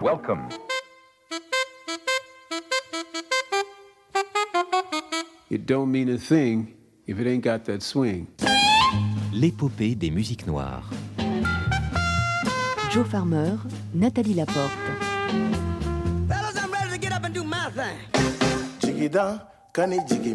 Welcome. It don't mean a thing if it ain't got that swing. L'épopée des musiques noires. Joe Farmer, Nathalie Laporte. Fellas, I'm ready to get up and do my thing. jigida jigi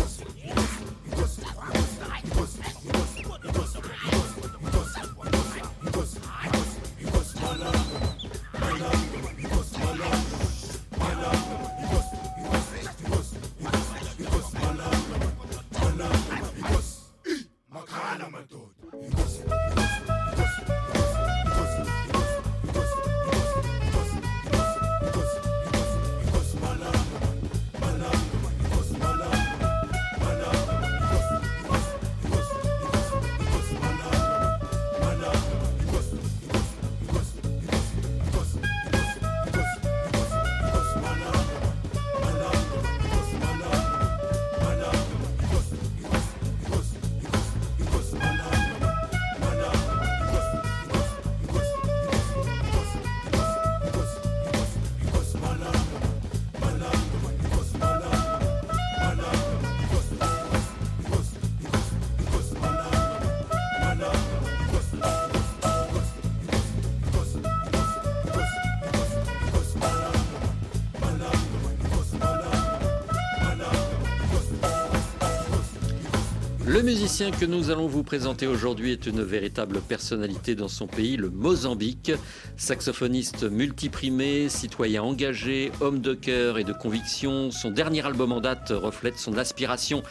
Le musicien que nous allons vous présenter aujourd'hui est une véritable personnalité dans son pays, le Mozambique. Saxophoniste multiprimé, citoyen engagé, homme de cœur et de conviction, son dernier album en date reflète son aspiration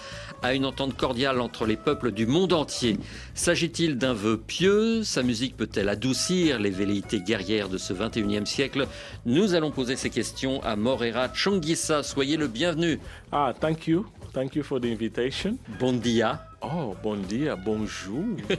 à une entente cordiale entre les peuples du monde entier. S'agit-il d'un vœu pieux? Sa musique peut-elle adoucir les velléités guerrières de ce 21e siècle? Nous allons poser ces questions à Morera Chongissa. Soyez le bienvenu. Ah, thank you. Thank you for the invitation. Bon dia. Oh, bon dia, bonjour.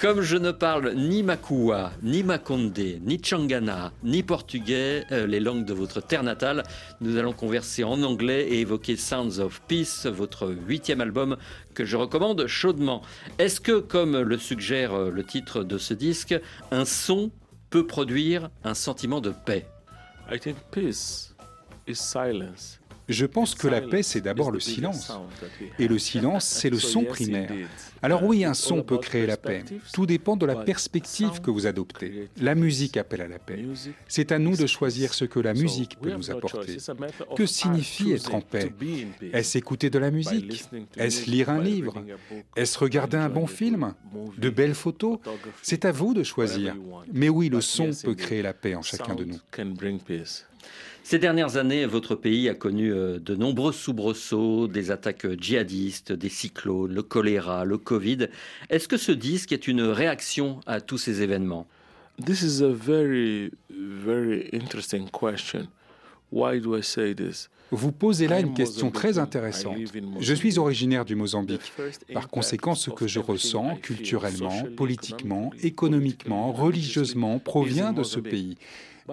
Comme je ne parle ni Makua, ni Makonde, ni Changana, ni portugais, euh, les langues de votre terre natale, nous allons converser en anglais et évoquer Sounds of Peace, votre huitième album que je recommande chaudement. Est-ce que, comme le suggère euh, le titre de ce disque, un son peut produire un sentiment de paix? I think peace is silence. Je pense que la paix, c'est d'abord le silence. Et le silence, c'est le son primaire. Alors oui, un son peut créer la paix. Tout dépend de la perspective que vous adoptez. La musique appelle à la paix. C'est à nous de choisir ce que la musique peut nous apporter. Que signifie être en paix? Est-ce écouter de la musique? Est-ce lire un livre? Est-ce regarder un bon film? De belles photos? C'est à vous de choisir. Mais oui, le son peut créer la paix en chacun de nous. Ces dernières années, votre pays a connu euh, de nombreux soubresauts, des attaques djihadistes, des cyclones, le choléra, le Covid. Est-ce que ce disque est une réaction à tous ces événements? This is a very, very interesting question. Vous posez là une question très intéressante. Je suis originaire du Mozambique. Par conséquent, ce que je ressens culturellement, politiquement, économiquement, religieusement provient de ce pays.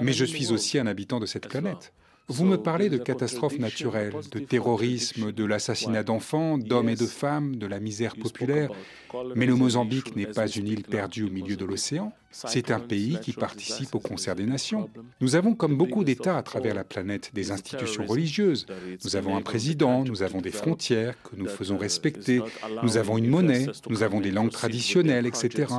Mais je suis aussi un habitant de cette planète. Vous me parlez de catastrophes naturelles, de terrorisme, de l'assassinat d'enfants, d'hommes et de femmes, de la misère populaire. Mais le Mozambique n'est pas une île perdue au milieu de l'océan. C'est un pays qui participe au concert des nations. Nous avons, comme beaucoup d'États à travers la planète, des institutions religieuses. Nous avons un président, nous avons des frontières que nous faisons respecter, nous avons une monnaie, nous avons des langues traditionnelles, etc.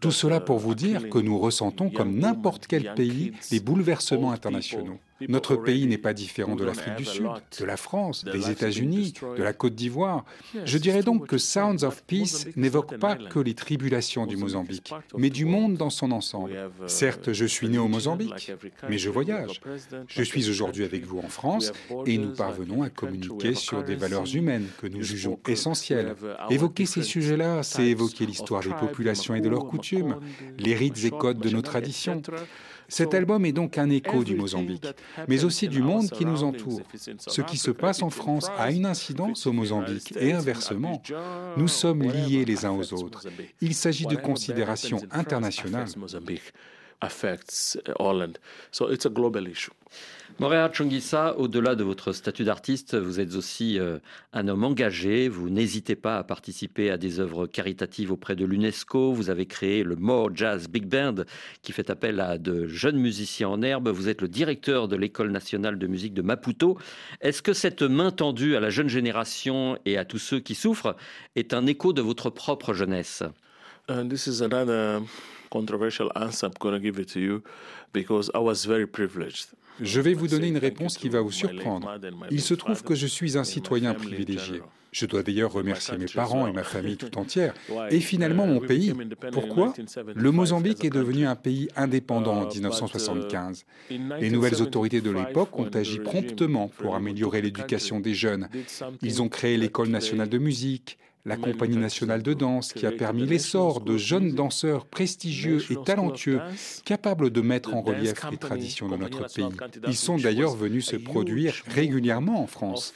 Tout cela pour vous dire que nous ressentons, comme n'importe quel pays, les bouleversements internationaux. Notre pays n'est pas différent de l'Afrique du Sud, de la France, des États-Unis, de la Côte d'Ivoire. Je dirais donc que Sounds of Peace n'évoque pas que les tribulations du Mozambique, mais du monde dans son ensemble. Certes, je suis né au Mozambique, mais je voyage. Je suis aujourd'hui avec vous en France et nous parvenons à communiquer sur des valeurs humaines que nous jugeons essentielles. Évoquer ces sujets-là, c'est évoquer l'histoire des populations et de leurs coutumes, les rites et codes de nos traditions. Cet album est donc un écho du Mozambique, mais aussi du monde qui nous entoure. Ce qui se passe en France a une incidence au Mozambique et inversement. Nous sommes liés les uns aux autres. Il s'agit de considérations internationales. affects Holland. So it's a global issue. Morea Chongissa, au-delà de votre statut d'artiste, vous êtes aussi euh, un homme engagé. Vous n'hésitez pas à participer à des œuvres caritatives auprès de l'UNESCO. Vous avez créé le More Jazz Big Band qui fait appel à de jeunes musiciens en herbe. Vous êtes le directeur de l'École nationale de musique de Maputo. Est-ce que cette main tendue à la jeune génération et à tous ceux qui souffrent est un écho de votre propre jeunesse? Uh, This is another controversial answer. I'm going to give it to you because I was very privileged. Je vais vous donner une réponse qui va vous surprendre. Il se trouve que je suis un citoyen privilégié. Je dois d'ailleurs remercier mes parents et ma famille tout entière, et finalement mon pays. Pourquoi? Le Mozambique est devenu un pays indépendant en 1975. Les nouvelles autorités de l'époque ont agi promptement pour améliorer l'éducation des jeunes. Ils ont créé l'école nationale de musique, la Compagnie nationale de danse qui a permis l'essor de jeunes danseurs prestigieux et talentueux capables de mettre en relief les traditions de notre pays. Ils sont d'ailleurs venus se produire régulièrement en France.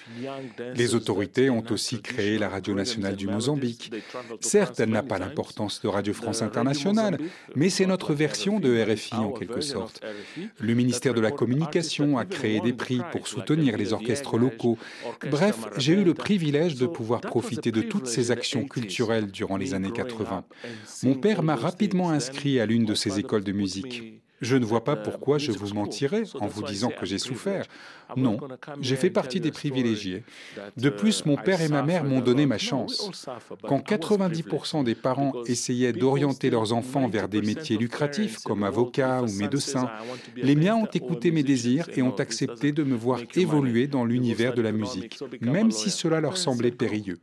Les autorités ont aussi créé la Radio nationale du Mozambique. Certes, elle n'a pas l'importance de Radio France internationale, mais c'est notre version de RFI en quelque sorte. Le ministère de la Communication a créé des prix pour soutenir les orchestres locaux. Bref, j'ai eu le privilège de pouvoir profiter de toutes ces actions culturelles durant les années 80. Mon père m'a rapidement inscrit à l'une de ces écoles de musique. Je ne vois pas pourquoi je vous mentirais en vous disant que j'ai souffert. Non, j'ai fait partie des privilégiés. De plus, mon père et ma mère m'ont donné ma chance. Quand 90% des parents essayaient d'orienter leurs enfants vers des métiers lucratifs comme avocat ou médecin, les miens ont écouté mes désirs et ont accepté de me voir évoluer dans l'univers de la musique, même si cela leur semblait périlleux.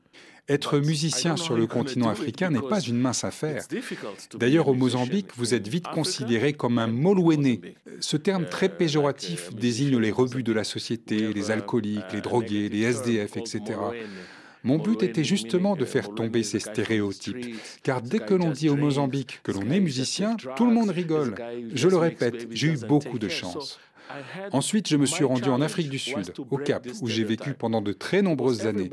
Être musicien sur le continent africain n'est pas une mince affaire. D'ailleurs, au Mozambique, vous êtes vite considéré comme un molouéné. Ce terme très péjoratif désigne les rebuts de la société, les alcooliques, les drogués, les SDF, etc. Mon but était justement de faire tomber ces stéréotypes, car dès que l'on dit au Mozambique que l'on est musicien, tout le monde rigole. Je le répète, j'ai eu beaucoup de chance. Ensuite, je me suis rendu en Afrique du Sud, au Cap, où j'ai vécu pendant de très nombreuses années.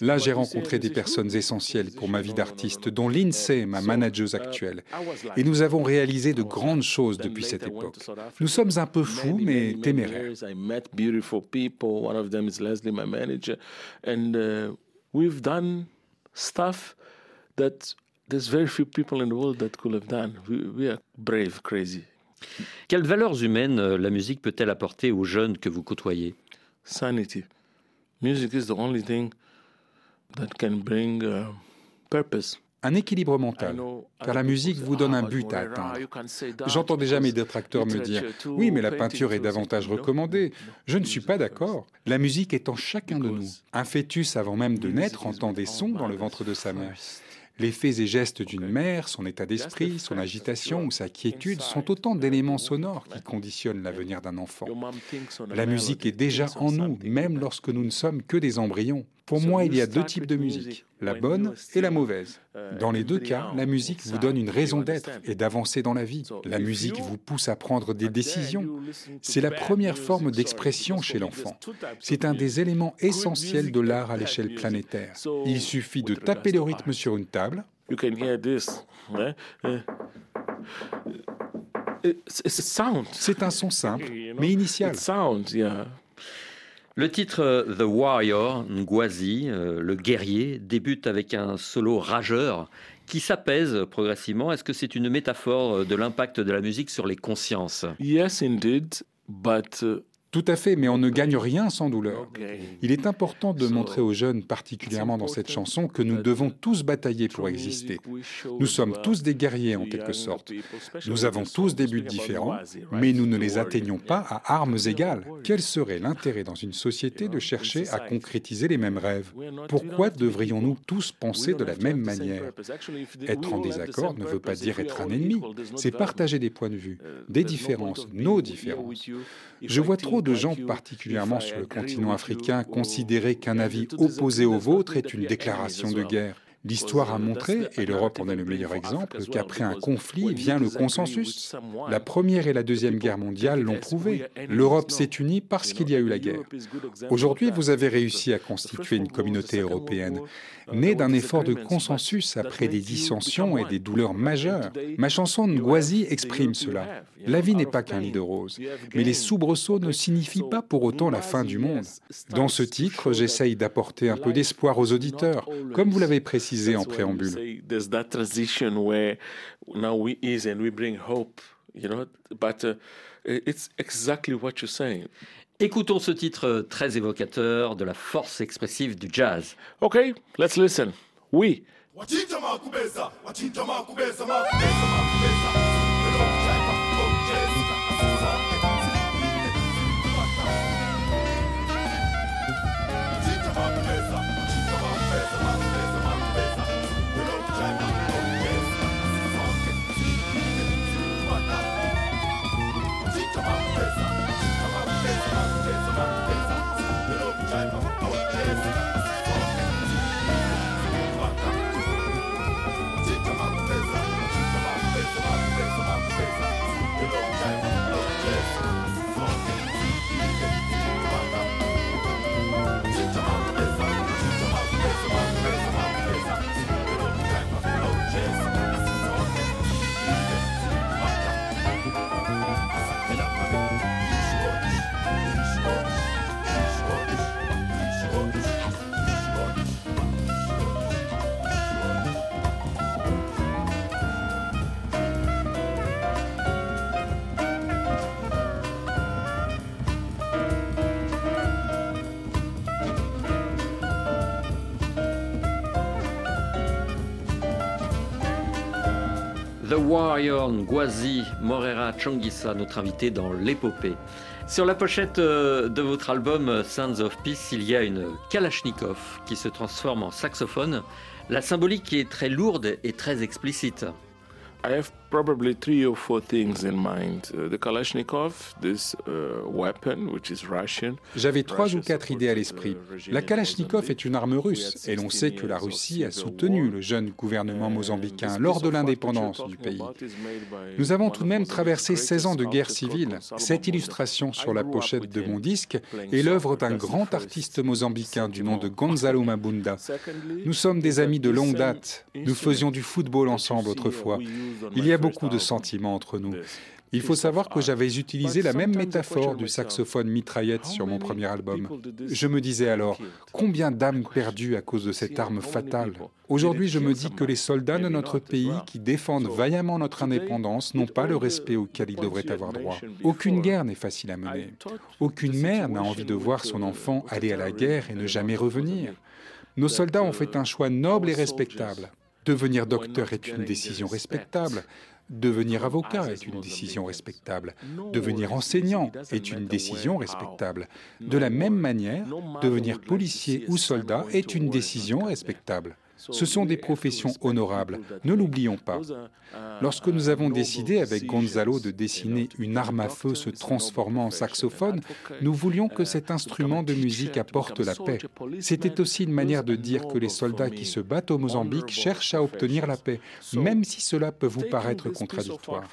Là, j'ai rencontré des personnes essentielles pour ma vie d'artiste, dont Lindsay, ma manageuse actuelle. Et nous avons réalisé de grandes choses depuis cette époque. Nous sommes un peu fous, mais téméraires. We've done stuff that there's very few people in the world that could have done. we are brave, crazy. Quelles valeurs humaines euh, la musique peut-elle apporter aux jeunes que vous côtoyez? Sanity. Music is the only thing that can bring uh, purpose. Un équilibre mental, car la musique vous donne un but à atteindre. J'entends déjà mes détracteurs me dire Oui, mais la peinture est davantage recommandée. Je ne suis pas d'accord. La musique est en chacun de nous. Un fœtus, avant même de naître, entend des sons dans le ventre de sa mère. Les faits et gestes d'une mère, son état d'esprit, son agitation ou sa quiétude sont autant d'éléments sonores qui conditionnent l'avenir d'un enfant. La musique est déjà en nous, même lorsque nous ne sommes que des embryons. Pour moi, il y a deux types de musique, la bonne et la mauvaise. Dans les deux cas, la musique vous donne une raison d'être et d'avancer dans la vie. La musique vous pousse à prendre des décisions. C'est la première forme d'expression chez l'enfant. C'est un des éléments essentiels de l'art à l'échelle planétaire. Il suffit de taper le rythme sur une table. C'est un son simple, mais initial. Le titre euh, The Warrior, Ngwazi, euh, le guerrier, débute avec un solo rageur qui s'apaise progressivement. Est-ce que c'est une métaphore euh, de l'impact de la musique sur les consciences? Yes, indeed, but tout à fait, mais on ne gagne rien sans douleur. Il est important de montrer aux jeunes, particulièrement dans cette chanson, que nous devons tous batailler pour exister. Nous sommes tous des guerriers en quelque sorte. Nous avons tous des buts différents, mais nous ne les atteignons pas à armes égales. Quel serait l'intérêt dans une société de chercher à concrétiser les mêmes rêves? Pourquoi devrions-nous tous penser de la même manière? Être en désaccord ne veut pas dire être un ennemi, c'est partager des points de vue, des différences, nos différences. Je vois trop de gens, particulièrement sur le continent africain, considérer qu'un avis opposé au vôtre est une déclaration de guerre. L'histoire a montré, et l'Europe en est le meilleur exemple, qu'après un conflit vient le consensus. La Première et la Deuxième Guerre mondiale l'ont prouvé. L'Europe s'est unie parce qu'il y a eu la guerre. Aujourd'hui, vous avez réussi à constituer une communauté européenne, née d'un effort de consensus après des dissensions et des douleurs majeures. Ma chanson Ngwazi exprime cela. La vie n'est pas qu'un lit de roses, mais les soubresauts ne signifient pas pour autant la fin du monde. Dans ce titre, j'essaye d'apporter un peu d'espoir aux auditeurs, comme vous l'avez précisé en préambule. Écoutons ce titre très évocateur de la force expressive du jazz. Ok, let's listen. Oui. Warrior Ngwazi Morera Changisa, notre invité dans l'épopée. Sur la pochette euh, de votre album euh, Sounds of Peace, il y a une Kalachnikov qui se transforme en saxophone. La symbolique est très lourde et très explicite. Probably three or four things in mind. Uh, the Kalashnikov, this uh, weapon, which is Russian. J'avais trois ou quatre idées à l'esprit. La Kalachnikov est une arme russe, et l'on sait que la Russie a soutenu le jeune gouvernement mozambicain lors de l'indépendance du pays. Nous avons tout de même traversé 16 ans de guerre civile. Cette illustration sur la pochette de mon disque est l'œuvre d'un grand artiste mozambicain du nom de Gonzalo Mabunda. Nous sommes des amis de longue date. Nous faisions du football ensemble autrefois. Il y a beaucoup de sentiments entre nous. Il faut savoir que j'avais utilisé la même métaphore du saxophone mitraillette sur mon premier album. Je me disais alors, combien d'âmes perdues à cause de cette arme fatale? Aujourd'hui, je me dis que les soldats de notre pays qui défendent vaillamment notre indépendance n'ont pas le respect auquel ils devraient avoir droit. Aucune guerre n'est facile à mener. Aucune mère n'a envie de voir son enfant aller à la guerre et ne jamais revenir. Nos soldats ont fait un choix noble et respectable. Devenir docteur est une décision respectable. Devenir avocat est une décision respectable. Devenir enseignant est une décision respectable. De la même manière, devenir policier ou soldat est une décision respectable. Ce sont des professions honorables, ne l'oublions pas. Lorsque nous avons décidé avec Gonzalo de dessiner une arme à feu se transformant en saxophone, nous voulions que cet instrument de musique apporte la paix. C'était aussi une manière de dire que les soldats qui se battent au Mozambique cherchent à obtenir la paix, même si cela peut vous paraître contradictoire.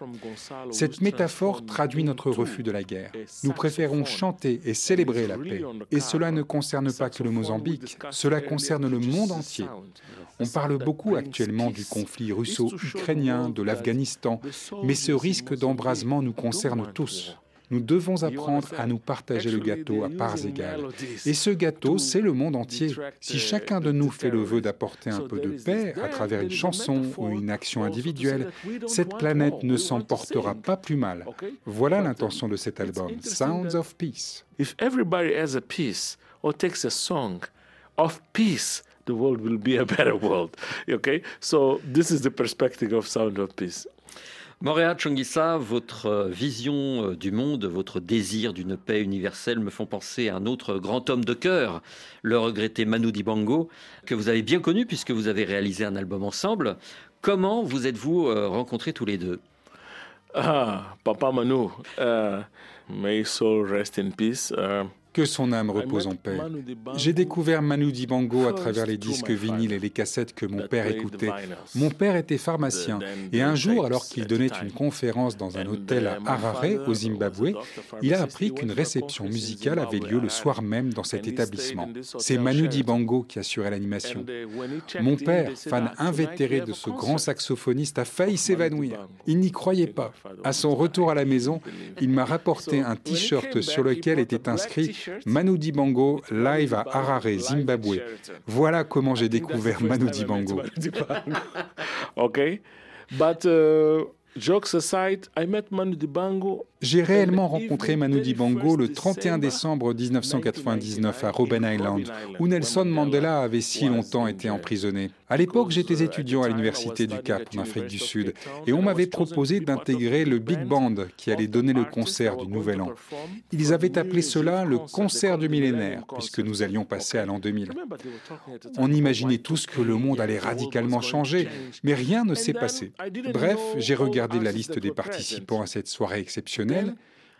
Cette métaphore traduit notre refus de la guerre. Nous préférons chanter et célébrer la paix. Et cela ne concerne pas que le Mozambique, cela concerne le monde entier. On parle beaucoup actuellement du conflit russo-ukrainien, de l'Afghanistan, mais ce risque d'embrasement nous concerne tous. Nous devons apprendre à nous partager le gâteau à parts égales. Et ce gâteau, c'est le monde entier. Si chacun de nous fait le vœu d'apporter un peu de paix à travers une chanson ou une action individuelle, cette planète ne s'en portera pas plus mal. Voilà l'intention de cet album, Sounds of Peace. If everybody has a peace or takes a song of peace, the world will be a better world. Okay? So this is the perspective of Sound of Peace. Moréa Chongissa, votre vision euh, du monde, votre désir d'une paix universelle me font penser à un autre grand homme de cœur, le regretté Manu Dibango, que vous avez bien connu puisque vous avez réalisé un album ensemble. Comment vous êtes-vous euh, rencontrés tous les deux? Ah, Papa Manu, uh, may soul rest in peace. Uh, Que son âme repose en paix. J'ai découvert Manu Dibango à travers les disques vinyles et les cassettes que mon père écoutait. Mon père était pharmacien et un jour, alors qu'il donnait une conférence dans un hôtel à Harare, au Zimbabwe, il a appris qu'une réception musicale avait lieu le soir même dans cet établissement. C'est Manu Dibango qui assurait l'animation. Mon père, fan invétéré de ce grand saxophoniste, a failli s'évanouir. Il n'y croyait pas. À son retour à la maison, il m'a rapporté un t-shirt sur lequel était inscrit Manu Dibango live à Harare, Zimbabwe. Voilà comment j'ai découvert Manu Dibango. ok, but uh, jokes aside, I met Manu Dibango j'ai réellement rencontré Manu Dibango le 31 décembre 1999 à Robben Island, où Nelson Mandela avait si longtemps été emprisonné. À l'époque, j'étais étudiant à l'université du Cap en Afrique du Sud, et on m'avait proposé d'intégrer le Big Band qui allait donner le concert du Nouvel An. Ils avaient appelé cela le concert du millénaire, puisque nous allions passer à l'an 2000. On imaginait tous que le monde allait radicalement changer, mais rien ne s'est passé. Bref, j'ai regardé la liste des participants à cette soirée exceptionnelle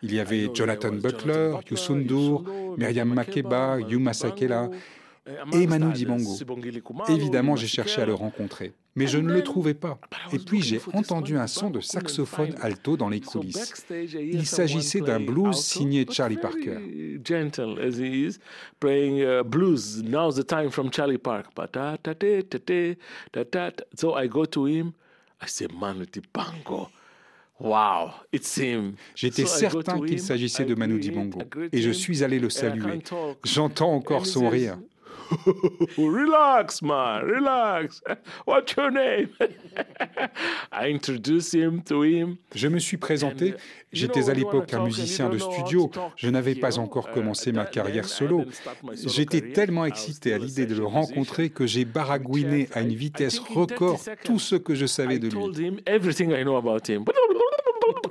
il y avait Jonathan Butler, Youssou N'Dour, Myriam Makeba, Yuma Sakela et Manu Dibango. Évidemment, j'ai cherché à le rencontrer, mais je ne le trouvais pas. Et puis j'ai entendu un son de saxophone alto dans les coulisses. Il s'agissait d'un blues signé Charlie Parker. So I go to him. I say, Manu Dibango. Wow, J'étais certain qu'il s'agissait de Manu Dibango et je suis allé le saluer. J'entends encore son rire. relax, man, relax. What's your name? I introduced him to him. Je me suis présenté. J'étais à l'époque un musicien de studio. Je n'avais pas encore commencé ma carrière solo. J'étais tellement excité à l'idée de le rencontrer que j'ai baragouiné à une vitesse record tout ce que je savais de lui.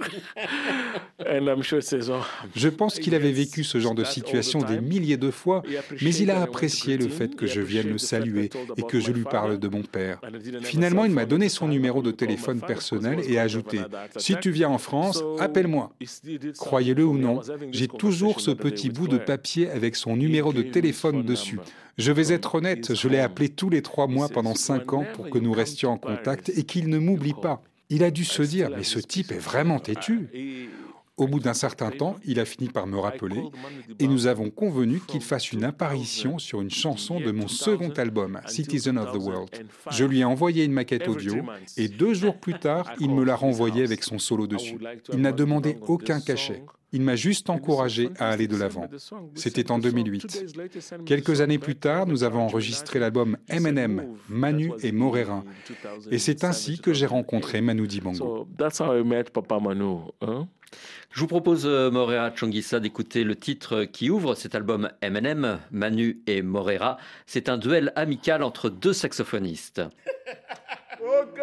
Je pense qu'il avait vécu ce genre de situation des milliers de fois, mais il a apprécié le fait que je vienne le saluer et que je lui parle de mon père. Finalement, il m'a donné son numéro de téléphone personnel et a ajouté ⁇ Si tu viens en France, appelle-moi ⁇ Croyez-le ou non, j'ai toujours ce petit bout de papier avec son numéro de téléphone dessus. Je vais être honnête, je l'ai appelé tous les trois mois pendant cinq ans pour que nous restions en contact et qu'il ne m'oublie pas. Il a dû se dire, mais ce type est vraiment têtu. Au bout d'un certain temps, il a fini par me rappeler et nous avons convenu qu'il fasse une apparition sur une chanson de mon second album, Citizen of the World. Je lui ai envoyé une maquette audio et deux jours plus tard, il me l'a renvoyé avec son solo dessus. Il n'a demandé aucun cachet. Il m'a juste encouragé à aller de l'avant. C'était en 2008. Quelques années plus tard, nous avons enregistré l'album M&M, Manu et Morera. Et c'est ainsi que j'ai rencontré Manu Dibango. Hein. Je vous propose, euh, Morera Chongissa, d'écouter le titre qui ouvre cet album M&M, Manu et Morera. C'est un duel amical entre deux saxophonistes. ok,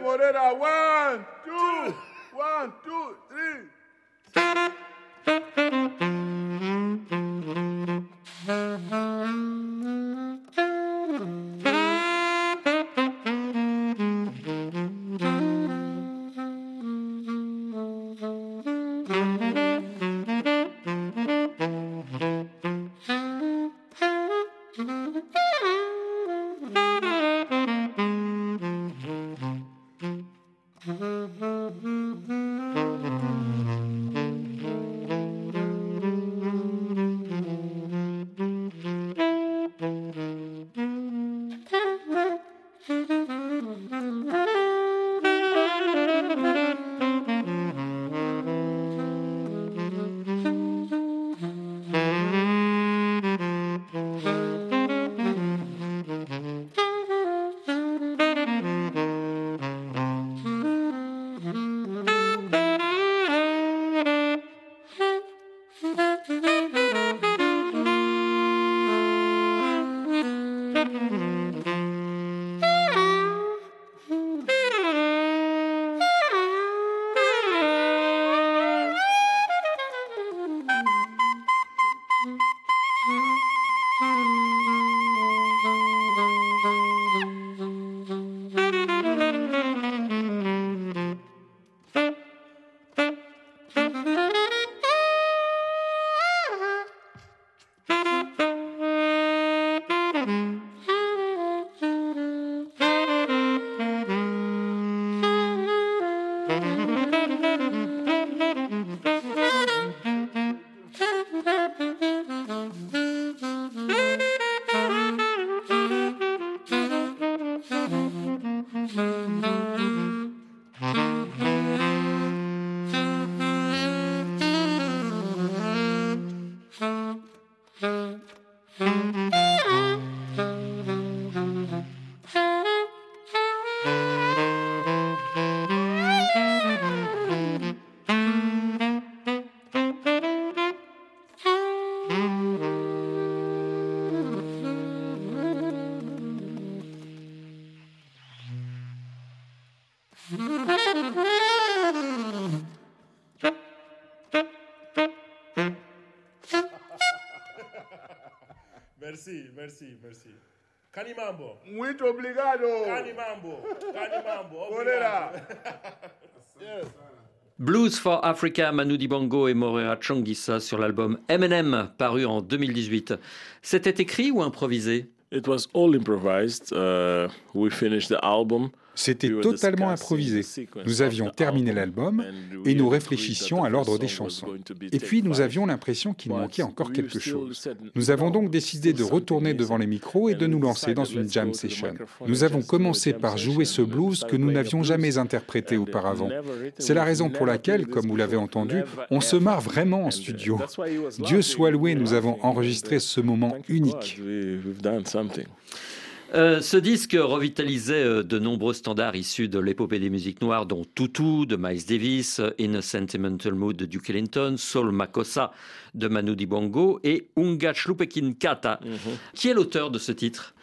Morera, one, two, one, two, three. Mm-hmm. Merci, merci, merci. Canimambo. Muito obrigado. Canimambo. Canimambo. Morera. yes. Blues for Africa, Manu Dibango et Morera Chongissa sur l'album M&M paru en 2018. C'était écrit ou improvisé? It was all improvised. Uh, we finished the album. C'était totalement improvisé. Nous avions terminé l'album et nous réfléchissions à l'ordre des chansons. Et puis nous avions l'impression qu'il manquait encore quelque chose. Nous avons donc décidé de retourner devant les micros et de nous lancer dans une jam session. Nous avons commencé par jouer ce blues que nous n'avions jamais interprété auparavant. C'est la raison pour laquelle, comme vous l'avez entendu, on se marre vraiment en studio. Dieu soit loué, nous avons enregistré ce moment unique. Euh, ce disque revitalisait euh, de nombreux standards issus de l'épopée des musiques noires, dont Tutu de Miles Davis, In a Sentimental Mood de Duke Ellington, Soul Makossa de Manu Dibango et Unga Kata. Mhm. Qui est l'auteur de ce titre?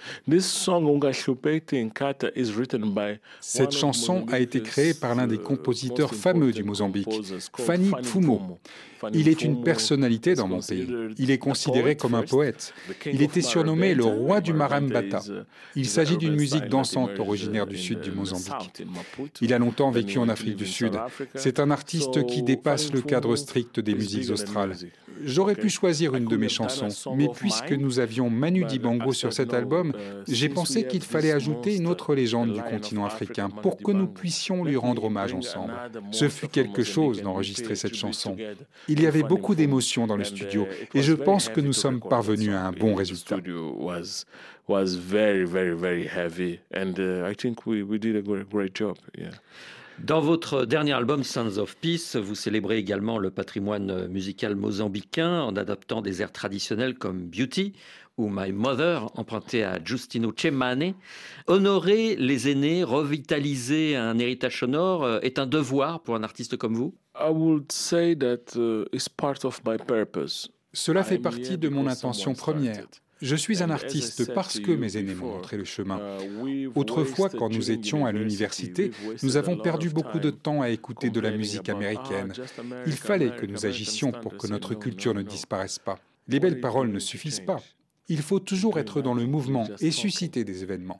Cette chanson a été créée par l'un des uh, compositeurs fameux du Mozambique, Fanny Fumo. Il est une personnalité dans mon pays. Il est considéré comme un poète. Il était surnommé le roi du marambata. Il s'agit d'une musique dansante originaire du sud du Mozambique. Il a longtemps vécu en Afrique du Sud. C'est un artiste qui dépasse le cadre strict des musiques australes. J'aurais pu choisir une de mes chansons, mais puisque nous avions Manu Dibango sur cet album, j'ai pensé qu'il fallait ajouter une autre légende du continent africain. Pour que nous puissions lui rendre hommage ensemble. Ce fut quelque chose d'enregistrer cette chanson. Il y avait beaucoup d'émotions dans le studio et je pense que nous sommes parvenus à un bon résultat. Dans votre dernier album Sons of Peace, vous célébrez également le patrimoine musical mozambicain en adaptant des airs traditionnels comme Beauty ou My Mother, emprunté à Justino Cemane. Honorer les aînés, revitaliser un héritage sonore euh, est un devoir pour un artiste comme vous? Uh, Cela fait partie de mon intention première. Je suis un artiste parce que mes aînés m'ont montré le chemin. Uh, Autrefois, quand nous étions à l'université, nous avons perdu beaucoup de temps à écouter de la musique américaine. Il fallait que nous agissions pour que notre culture ne disparaisse pas. Les belles paroles ne suffisent pas. Il faut toujours être dans le mouvement et susciter des événements.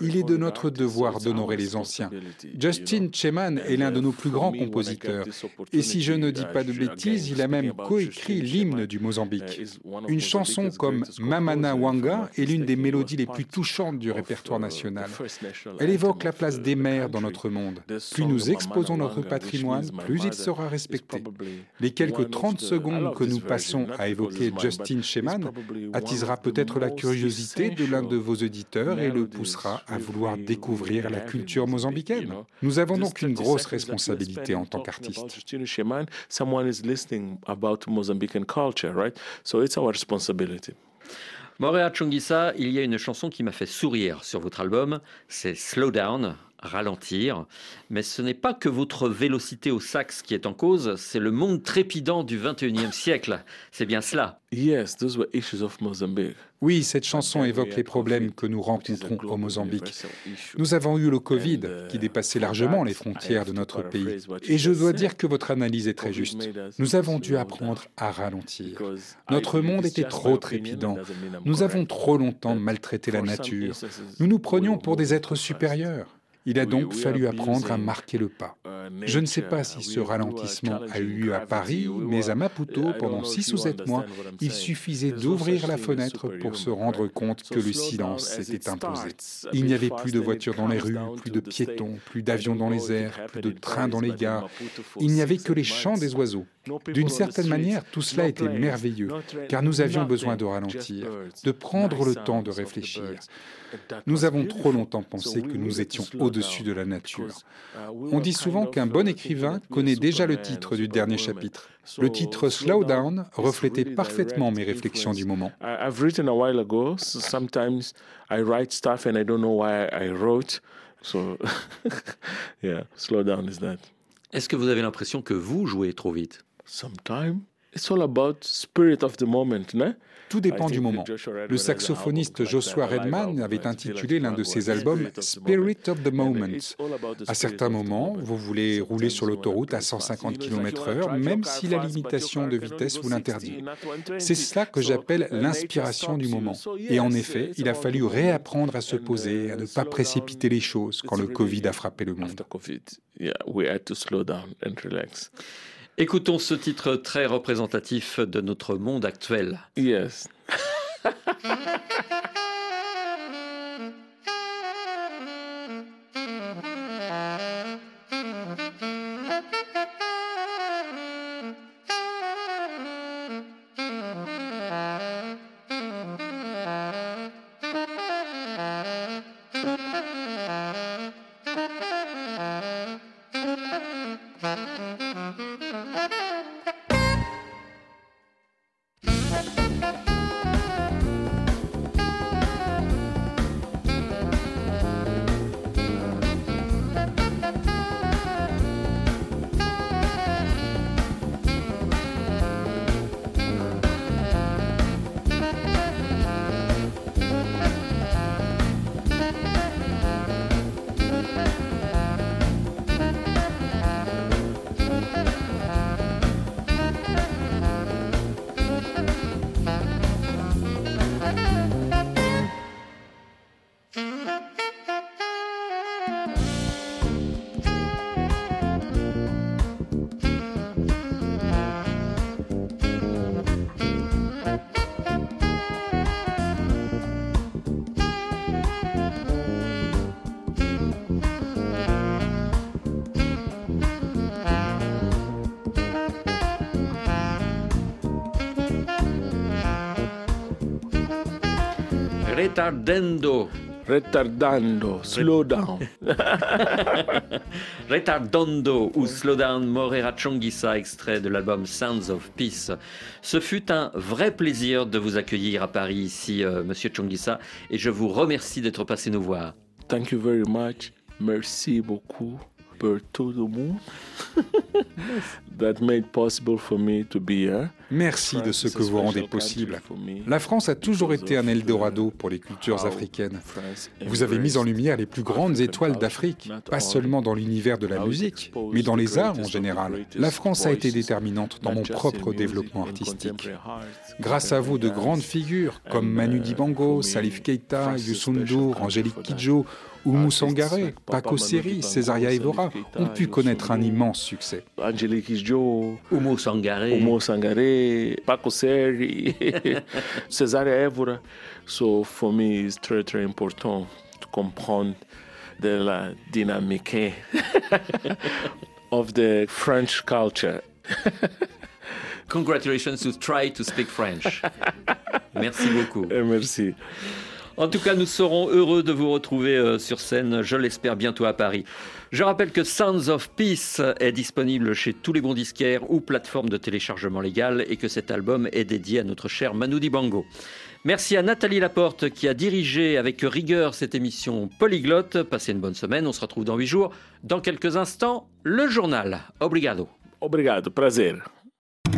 Il est de notre devoir d'honorer les anciens. Justin Cheman est l'un de nos plus grands compositeurs. Et si je ne dis pas de bêtises, il a même coécrit l'hymne du Mozambique. Une chanson comme Mamana Wanga est l'une des mélodies les plus touchantes du répertoire national. Elle évoque la place des mères dans notre monde. Plus nous exposons notre patrimoine, plus il sera respecté. Les quelques 30 secondes que nous passons à évoquer Justin Cheman attisera peut-être la curiosité de l'un de vos auditeurs et le poussera à vouloir découvrir la culture mozambicaine. Nous avons donc une grosse responsabilité en tant qu'artistes. Morea Chungisa, il y a une chanson qui m'a fait sourire sur votre album, c'est Slow Down, ralentir. Mais ce n'est pas que votre vélocité au sax qui est en cause, c'est le monde trépidant du 21e siècle. C'est bien cela. Yes, those were issues of Mozambique. Oui, cette chanson évoque les problèmes que nous rencontrons au Mozambique. Nous avons eu le Covid qui dépassait largement les frontières de notre pays. Et je dois dire que votre analyse est très juste. Nous avons dû apprendre à ralentir. Notre monde était trop trépidant. Nous avons trop longtemps maltraité la nature. Nous nous prenions pour des êtres supérieurs. Il a donc fallu apprendre à marquer le pas. Je ne sais pas si ce ralentissement a eu lieu à Paris, mais à Maputo, pendant six ou sept mois, il suffisait d'ouvrir la fenêtre pour se rendre compte que le silence s'était imposé. Il n'y avait plus de voitures dans les rues, plus de piétons, plus d'avions dans les airs, plus de trains dans les gares. Il n'y avait que les chants des oiseaux. D'une certaine manière, tout cela était merveilleux, car nous avions besoin de ralentir, de prendre le temps de réfléchir. Nous avons trop longtemps pensé que nous étions au-dessus de la nature. On dit souvent qu'un bon écrivain connaît déjà le titre du dernier chapitre. Le titre Slow Down reflétait parfaitement mes réflexions du moment. Est-ce que vous avez l'impression que vous jouez trop vite? It's all about spirit of the moment, non tout dépend du moment. Le saxophoniste Joshua Redman avait intitulé l'un de ses albums Spirit of the Moment. À certains moments, vous voulez rouler sur l'autoroute à 150 km/h, même si la limitation de vitesse vous l'interdit. C'est cela que j'appelle l'inspiration du moment. Et en effet, il a fallu réapprendre à se poser, à ne pas précipiter les choses quand le Covid a frappé le monde. Écoutons ce titre très représentatif de notre monde actuel. Yes. Retardando. Retardando, slow down. Retardando ou Slow Down Morera Chongisa, extrait de l'album Sounds of Peace. Ce fut un vrai plaisir de vous accueillir à Paris ici, euh, Monsieur Chongisa, et je vous remercie d'être passé nous voir. Thank you very much. Merci beaucoup pour tout le monde. That made possible for me to be here. Merci de ce que vous rendez possible. La France a toujours été un Eldorado pour les cultures africaines. Vous avez mis en lumière les plus grandes étoiles d'Afrique, pas seulement dans l'univers de la musique, mais dans les arts en général. La France a été déterminante dans mon propre développement artistique. Grâce à vous, de grandes figures comme Manu Dibango, Salif Keita, Youssou N'Dour, Angélique Kidjo Oumou Sangaré, Paco Seri, Césaria Evora ont pu connaître un immense succès. Angélique Kidjo, Oumou Sangaré, Paco Seri, Césaria Evora. So for me, it's très très important to comprendre de la dynamique of the French culture. Congratulations to try to speak French. Merci beaucoup. Eh, merci. En tout cas, nous serons heureux de vous retrouver euh, sur scène, je l'espère bientôt à Paris. Je rappelle que Sounds of Peace est disponible chez tous les bons disquaires ou plateformes de téléchargement légal et que cet album est dédié à notre cher Manu Dibango. Merci à Nathalie Laporte qui a dirigé avec rigueur cette émission polyglotte. Passez une bonne semaine, on se retrouve dans huit jours. Dans quelques instants, le journal. Obrigado. Obrigado, prazer.